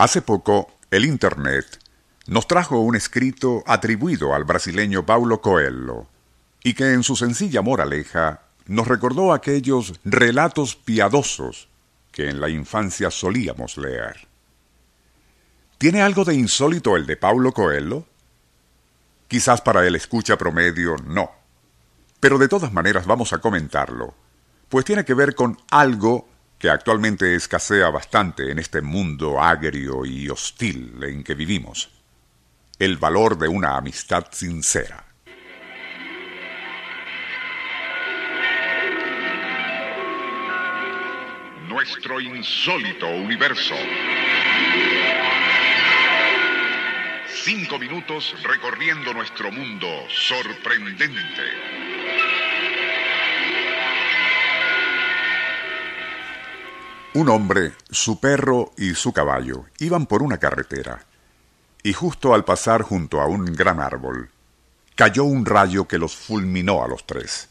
Hace poco, el Internet nos trajo un escrito atribuido al brasileño Paulo Coelho, y que en su sencilla moraleja nos recordó aquellos relatos piadosos que en la infancia solíamos leer. ¿Tiene algo de insólito el de Paulo Coelho? Quizás para el escucha promedio no, pero de todas maneras vamos a comentarlo, pues tiene que ver con algo que actualmente escasea bastante en este mundo agrio y hostil en que vivimos. El valor de una amistad sincera. Nuestro insólito universo. Cinco minutos recorriendo nuestro mundo sorprendente. Un hombre, su perro y su caballo iban por una carretera, y justo al pasar junto a un gran árbol, cayó un rayo que los fulminó a los tres.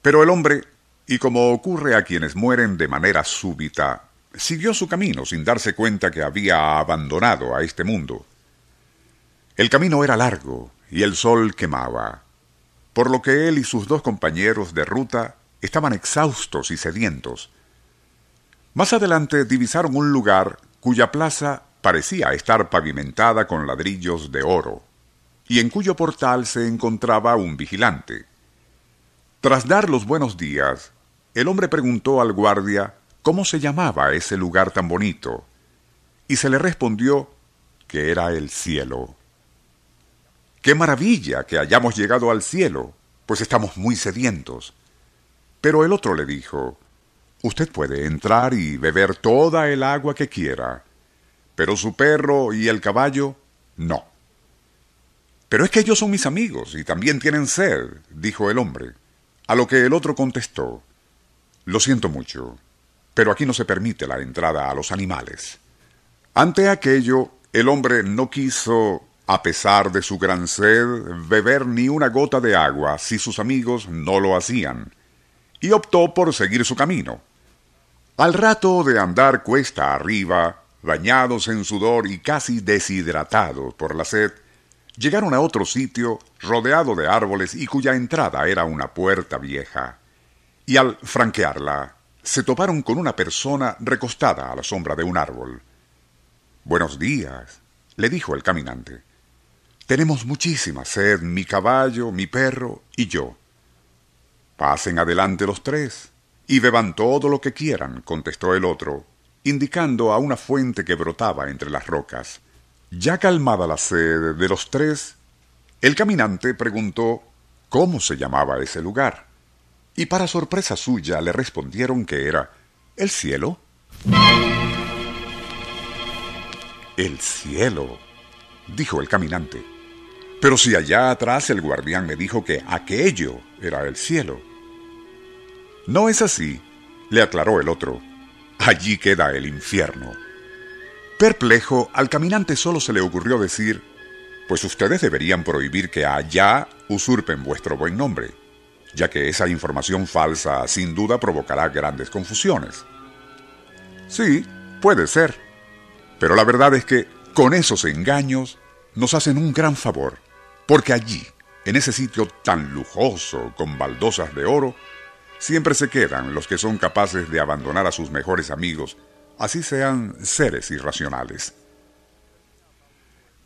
Pero el hombre, y como ocurre a quienes mueren de manera súbita, siguió su camino sin darse cuenta que había abandonado a este mundo. El camino era largo y el sol quemaba, por lo que él y sus dos compañeros de ruta estaban exhaustos y sedientos, más adelante divisaron un lugar cuya plaza parecía estar pavimentada con ladrillos de oro, y en cuyo portal se encontraba un vigilante. Tras dar los buenos días, el hombre preguntó al guardia cómo se llamaba ese lugar tan bonito, y se le respondió que era el cielo. ¡Qué maravilla que hayamos llegado al cielo! Pues estamos muy sedientos. Pero el otro le dijo, Usted puede entrar y beber toda el agua que quiera, pero su perro y el caballo no. Pero es que ellos son mis amigos y también tienen sed, dijo el hombre, a lo que el otro contestó, Lo siento mucho, pero aquí no se permite la entrada a los animales. Ante aquello, el hombre no quiso, a pesar de su gran sed, beber ni una gota de agua si sus amigos no lo hacían, y optó por seguir su camino. Al rato de andar cuesta arriba, bañados en sudor y casi deshidratados por la sed, llegaron a otro sitio rodeado de árboles y cuya entrada era una puerta vieja. Y al franquearla, se toparon con una persona recostada a la sombra de un árbol. Buenos días, le dijo el caminante. Tenemos muchísima sed, mi caballo, mi perro y yo. Pasen adelante los tres, y beban todo lo que quieran, contestó el otro, indicando a una fuente que brotaba entre las rocas. Ya calmada la sed de los tres, el caminante preguntó cómo se llamaba ese lugar, y para sorpresa suya le respondieron que era el cielo. El cielo, dijo el caminante. Pero si allá atrás el guardián me dijo que aquello era el cielo. No es así, le aclaró el otro. Allí queda el infierno. Perplejo, al caminante solo se le ocurrió decir, pues ustedes deberían prohibir que allá usurpen vuestro buen nombre, ya que esa información falsa sin duda provocará grandes confusiones. Sí, puede ser, pero la verdad es que con esos engaños nos hacen un gran favor, porque allí, en ese sitio tan lujoso con baldosas de oro, Siempre se quedan los que son capaces de abandonar a sus mejores amigos, así sean seres irracionales.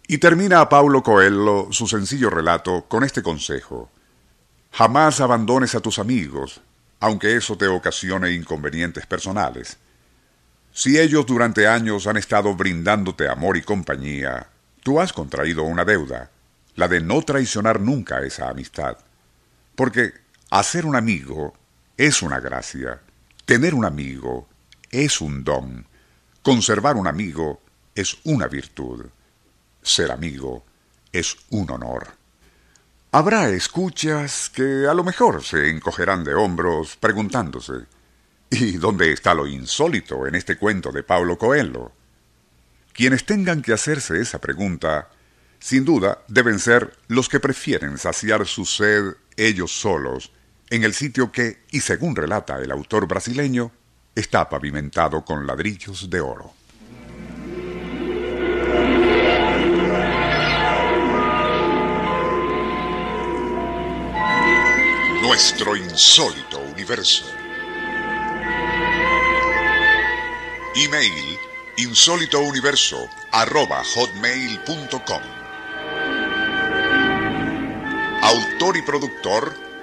Y termina a Paulo Coelho su sencillo relato con este consejo. Jamás abandones a tus amigos, aunque eso te ocasione inconvenientes personales. Si ellos durante años han estado brindándote amor y compañía, tú has contraído una deuda, la de no traicionar nunca esa amistad. Porque hacer un amigo es una gracia. Tener un amigo es un don. Conservar un amigo es una virtud. Ser amigo es un honor. Habrá escuchas que a lo mejor se encogerán de hombros preguntándose ¿Y dónde está lo insólito en este cuento de Paulo Coelho? Quienes tengan que hacerse esa pregunta, sin duda deben ser los que prefieren saciar su sed ellos solos en el sitio que, y según relata el autor brasileño, está pavimentado con ladrillos de oro. Nuestro insólito universo. Email insólitouniverso.com Autor y productor